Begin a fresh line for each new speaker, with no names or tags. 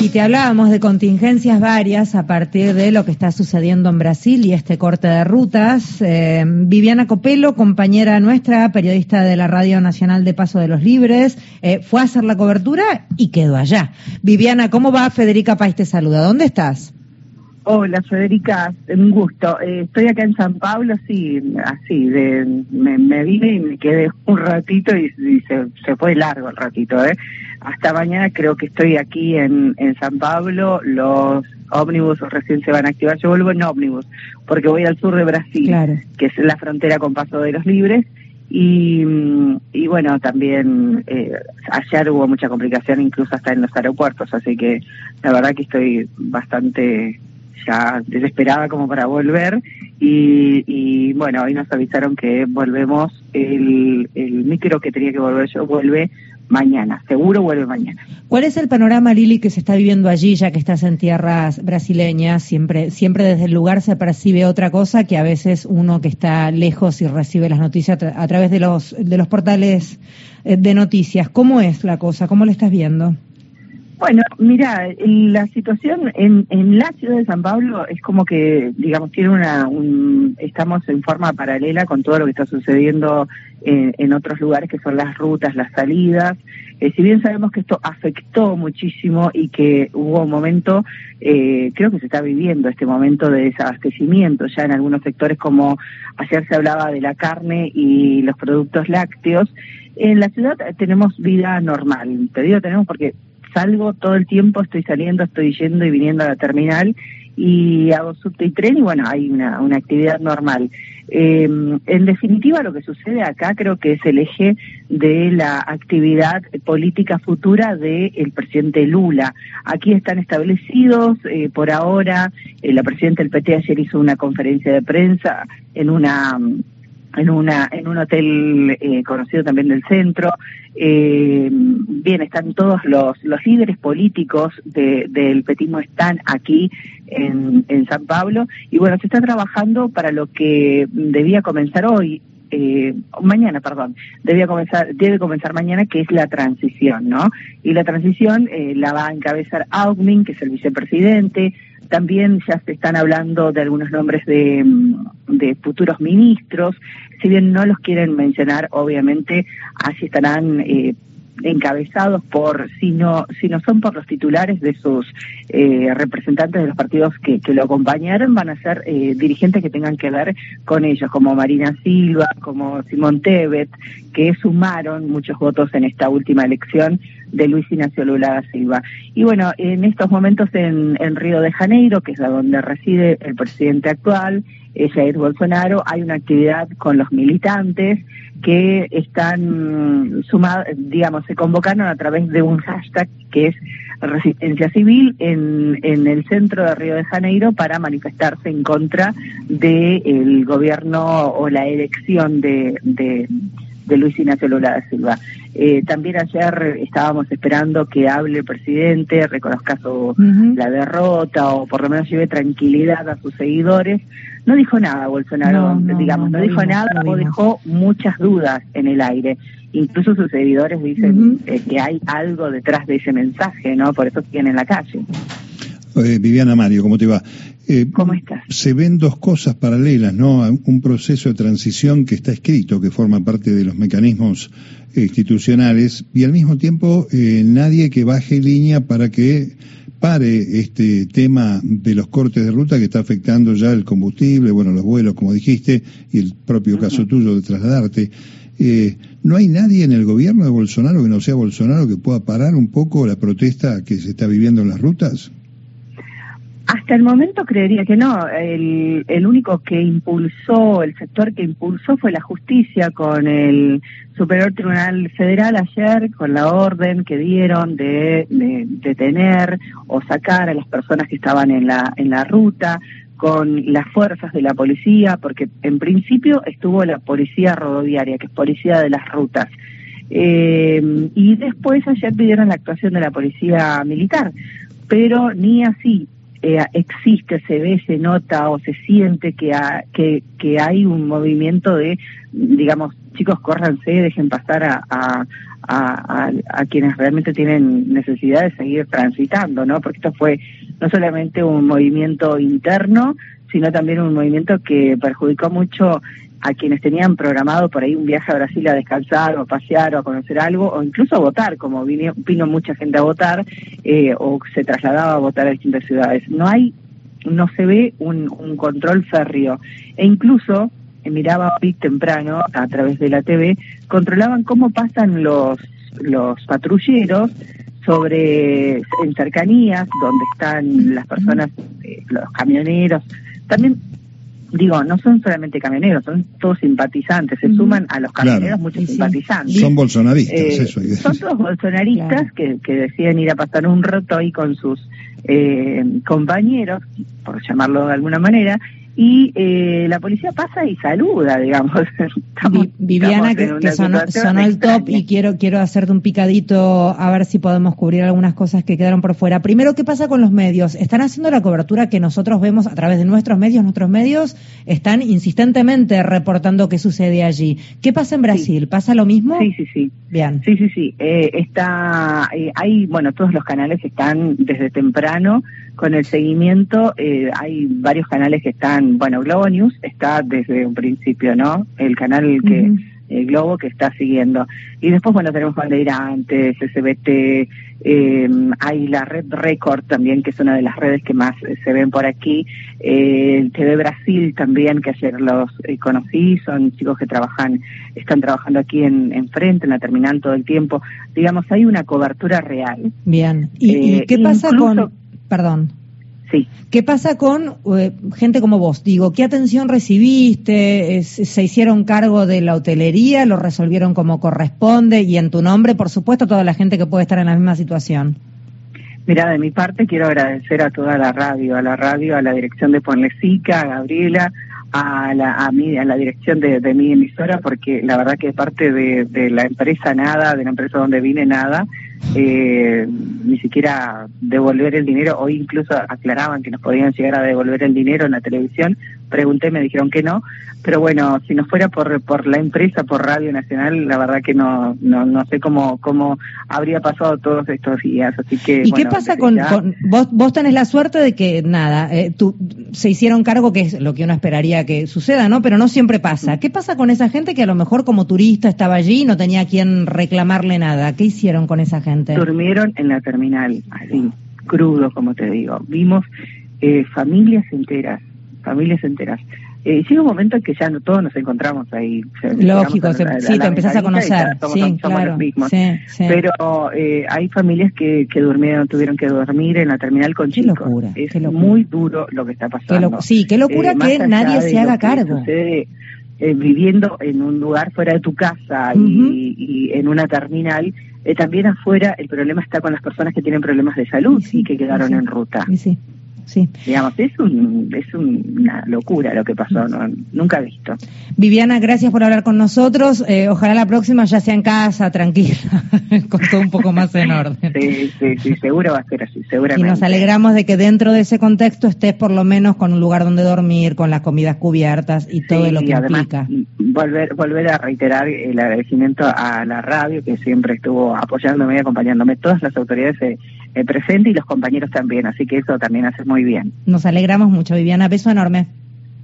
Y te hablábamos de contingencias varias a partir de lo que está sucediendo en Brasil y este corte de rutas. Eh, Viviana Copelo, compañera nuestra, periodista de la Radio Nacional de Paso de los Libres, eh, fue a hacer la cobertura y quedó allá. Viviana, ¿cómo va? Federica País te saluda. ¿Dónde estás?
Hola Federica, un gusto. Eh, estoy acá en San Pablo, sí, así, de, me, vine y me quedé un ratito y, se, se, fue largo el ratito, ¿eh? Hasta mañana creo que estoy aquí en, en San Pablo, los ómnibus recién se van a activar, yo vuelvo en ómnibus, porque voy al sur de Brasil, que es la frontera con Paso de los Libres, y, y bueno, también eh, ayer hubo mucha complicación incluso hasta en los aeropuertos, así que la verdad que estoy bastante ya desesperada como para volver. Y, y bueno, hoy nos avisaron que volvemos, el, el micro que tenía que volver yo vuelve mañana, seguro vuelve mañana.
¿Cuál es el panorama, Lili, que se está viviendo allí, ya que estás en tierras brasileñas? Siempre, siempre desde el lugar se percibe otra cosa que a veces uno que está lejos y recibe las noticias a, través de los, de los portales eh, de noticias. ¿Cómo es la cosa? ¿Cómo lo estás viendo?
Bueno, mira, la situación en, en la ciudad de San Pablo es como que, digamos, tiene una, un, estamos en forma paralela con todo lo que está sucediendo en, en otros lugares, que son las rutas, las salidas. Eh, si bien sabemos que esto afectó muchísimo y que hubo un momento, eh, creo que se está viviendo este momento de desabastecimiento ya en algunos sectores, como ayer se hablaba de la carne y los productos lácteos. En la ciudad tenemos vida normal, te digo tenemos porque salgo todo el tiempo, estoy saliendo, estoy yendo y viniendo a la terminal y hago subte y tren y bueno, hay una, una actividad normal. Eh, en definitiva, lo que sucede acá creo que es el eje de la actividad política futura del presidente Lula. Aquí están establecidos, eh, por ahora, eh, la presidenta del PT ayer hizo una conferencia de prensa en una en una en un hotel eh, conocido también del centro. Eh, bien están todos los los líderes políticos de, del petismo están aquí en, en San Pablo. Y bueno se está trabajando para lo que debía comenzar hoy eh, mañana, perdón, debía comenzar, debe comenzar mañana, que es la transición, ¿no? Y la transición eh, la va a encabezar Augmin, que es el vicepresidente, también ya se están hablando de algunos nombres de, de futuros ministros, si bien no los quieren mencionar, obviamente así estarán eh, encabezados por, si no, si no son por los titulares de sus eh, representantes de los partidos que, lo acompañaron, van a ser eh, dirigentes que tengan que ver con ellos, como Marina Silva, como Simón Tebet, que sumaron muchos votos en esta última elección de Luis Ignacio Lula da Silva. Y bueno, en estos momentos en, en Río de Janeiro, que es donde reside el presidente actual, Jair Bolsonaro, hay una actividad con los militantes que están sumados, digamos, se convocaron a través de un hashtag que es Resistencia Civil en, en el centro de Río de Janeiro para manifestarse en contra del el gobierno o la elección de, de de Luis Ignacio Lula da Silva. Eh, también ayer estábamos esperando que hable el presidente, reconozca su, la derrota o por lo menos lleve tranquilidad a sus seguidores. No dijo nada Bolsonaro, digamos, no, dijo nada o dejó muchas dudas en el aire. Incluso sus seguidores dicen eh, que hay algo detrás de ese mensaje, ¿no? Por eso siguen en la calle.
Eh, Viviana Mario, ¿cómo te va?
Eh, ¿Cómo estás?
Se ven dos cosas paralelas, ¿no? Un proceso de transición que está escrito, que forma parte de los mecanismos institucionales, y al mismo tiempo eh, nadie que baje línea para que pare este tema de los cortes de ruta que está afectando ya el combustible, bueno, los vuelos, como dijiste, y el propio caso tuyo de trasladarte. Eh, ¿No hay nadie en el gobierno de Bolsonaro que no sea Bolsonaro que pueda parar un poco la protesta que se está viviendo en las rutas?
Hasta el momento creería que no. El, el único que impulsó, el sector que impulsó fue la justicia con el Superior Tribunal Federal ayer, con la orden que dieron de, detener o sacar a las personas que estaban en la, en la ruta, con las fuerzas de la policía, porque en principio estuvo la policía rodoviaria, que es policía de las rutas. Eh, y después ayer pidieron la actuación de la policía militar, pero ni así eh, existe, se ve, se nota o se siente que, que, que hay un movimiento de, digamos, chicos, córranse, dejen pasar a, a, quienes realmente tienen necesidad de seguir transitando, ¿no? Porque esto fue no solamente un movimiento interno, sino también un movimiento que perjudicó mucho a quienes tenían programado por ahí un viaje a Brasil a descansar o a pasear o a conocer algo o incluso a votar, como vino, vino mucha gente a votar eh, o se trasladaba a votar a distintas ciudades. No hay, no se ve un, un control férreo e incluso eh, miraba hoy temprano a través de la TV controlaban cómo pasan los los patrulleros sobre en cercanías donde están las personas, eh, los camioneros, también digo, no son solamente camioneros, son todos simpatizantes, se suman a los camioneros muchos simpatizantes.
Son bolsonaristas, eh, eso.
Son todos bolsonaristas que, que deciden ir a pasar un rato ahí con sus eh, compañeros, por llamarlo de alguna manera, y eh, la policía pasa y saluda, digamos.
Viviana, que, sonó, el top y quiero, quiero hacerte un picadito a ver si podemos cubrir algunas cosas que quedaron por fuera. Primero, ¿qué pasa con los medios? ¿Están haciendo la cobertura que nosotros vemos a través de nuestros medios? Nuestros medios están insistentemente reportando qué sucede allí. ¿Qué pasa en Brasil? ¿Pasa lo mismo?
Sí, sí, sí.
Bien.
Sí, sí, sí. Eh, está, eh, hay, bueno, todos los canales están desde temprano con el seguimiento. Eh, hay varios canales que están, bueno, Globo News está desde un principio, ¿no? El canal que el Globo que está siguiendo. Y después, bueno, tenemos Bandeirantes, SBT, eh, hay la red Record también, que es una de las redes que más se ven por aquí. Eh, TV Brasil también, que ayer los eh, conocí, son chicos que trabajan, están trabajando aquí en, en frente, en la terminal todo el tiempo. Digamos, hay una cobertura real.
Bien. ¿Y, qué pasa con...? Perdón.
Sí.
¿Qué pasa con eh, gente como vos? Digo, ¿qué atención recibiste? ¿Se hicieron cargo de la hotelería? ¿Lo resolvieron como corresponde? Y en tu nombre, por supuesto, toda la gente que puede estar en la misma situación.
Mira, de mi parte quiero agradecer a toda la radio, a la radio, a la dirección de Ponlecica, a Gabriela, a la, a, mí, a la dirección de, de mi emisora, porque la verdad que parte de, de la empresa nada, de la empresa donde vine nada, eh, ni siquiera devolver el dinero, hoy incluso aclaraban que nos podían llegar a devolver el dinero en la televisión, pregunté, me dijeron que no, pero bueno, si no fuera por, por la empresa, por Radio Nacional, la verdad que no, no, no sé cómo, cómo habría pasado todos estos días, así que...
¿Y qué pasa con, vos, vos tenés la suerte de que, nada, eh, tú, se hicieron cargo, que es lo que uno esperaría que suceda, ¿no? Pero no siempre pasa. ¿Qué pasa con esa gente que a lo mejor como turista estaba allí y no tenía a quien reclamarle nada? ¿Qué hicieron con esa gente?
Durmieron en la terminal, así, crudo, como te digo. Vimos eh, familias enteras, familias enteras. Eh, llega un momento en que ya no todos nos encontramos ahí.
Lógico, sí, te empezás a conocer. sí, claro, los mismos.
Pero eh, hay familias que, que durmieron, tuvieron que dormir en la terminal con qué chicos. Locura, es muy duro lo que está pasando.
sí, qué locura eh, que nadie se haga cargo.
Sucede, eh, viviendo en un lugar fuera de tu casa y, y, en una terminal, eh, también afuera el problema está con las personas que tienen problemas de salud y que quedaron en ruta.
Sí, sí.
Digamos, es, un, es una locura lo que pasó, ¿no? nunca visto.
Viviana, gracias por hablar con nosotros. Eh, ojalá la próxima ya sea en casa, tranquila, con todo un poco más en orden.
Sí, sí, sí, seguro va a ser así, seguramente.
Y nos alegramos de que dentro de ese contexto estés por lo menos con un lugar donde dormir, con las comidas cubiertas y todo lo que implica.
Volver, volver a reiterar el agradecimiento a la radio que siempre estuvo apoyándome y acompañándome, todas las autoridades eh, eh presentes y los compañeros también, así que eso también hace muy bien.
Nos alegramos mucho, Viviana. Beso enorme.